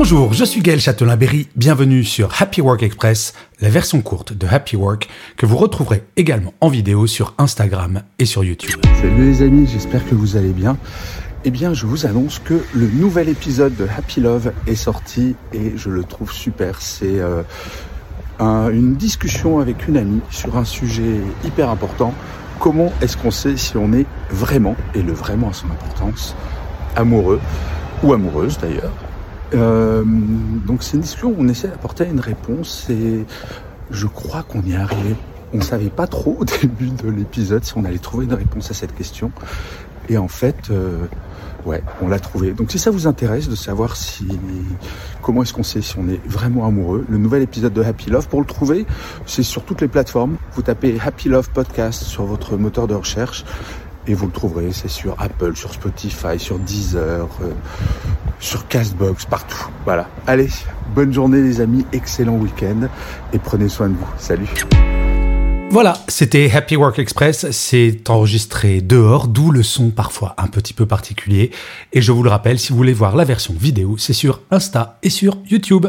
Bonjour, je suis Gaël Châtelain-Berry, bienvenue sur Happy Work Express, la version courte de Happy Work que vous retrouverez également en vidéo sur Instagram et sur YouTube. Salut les amis, j'espère que vous allez bien. Eh bien, je vous annonce que le nouvel épisode de Happy Love est sorti et je le trouve super. C'est euh, un- une discussion avec une amie sur un sujet hyper important. Comment est-ce qu'on sait si on est vraiment, et le vraiment a son importance, amoureux ou amoureuse d'ailleurs Euh, Donc c'est une discussion où on essaie d'apporter une réponse et je crois qu'on y est arrivé. On ne savait pas trop au début de l'épisode si on allait trouver une réponse à cette question. Et en fait, euh, ouais, on l'a trouvé. Donc si ça vous intéresse de savoir si comment est-ce qu'on sait si on est vraiment amoureux, le nouvel épisode de Happy Love, pour le trouver, c'est sur toutes les plateformes. Vous tapez Happy Love Podcast sur votre moteur de recherche et vous le trouverez. C'est sur Apple, sur Spotify, sur Deezer, euh, sur Castbox, partout. Voilà. Allez, bonne journée les amis, excellent week-end et prenez soin de vous. Salut. Voilà, c'était Happy Work Express, c'est enregistré dehors, d'où le son parfois un petit peu particulier. Et je vous le rappelle, si vous voulez voir la version vidéo, c'est sur Insta et sur YouTube.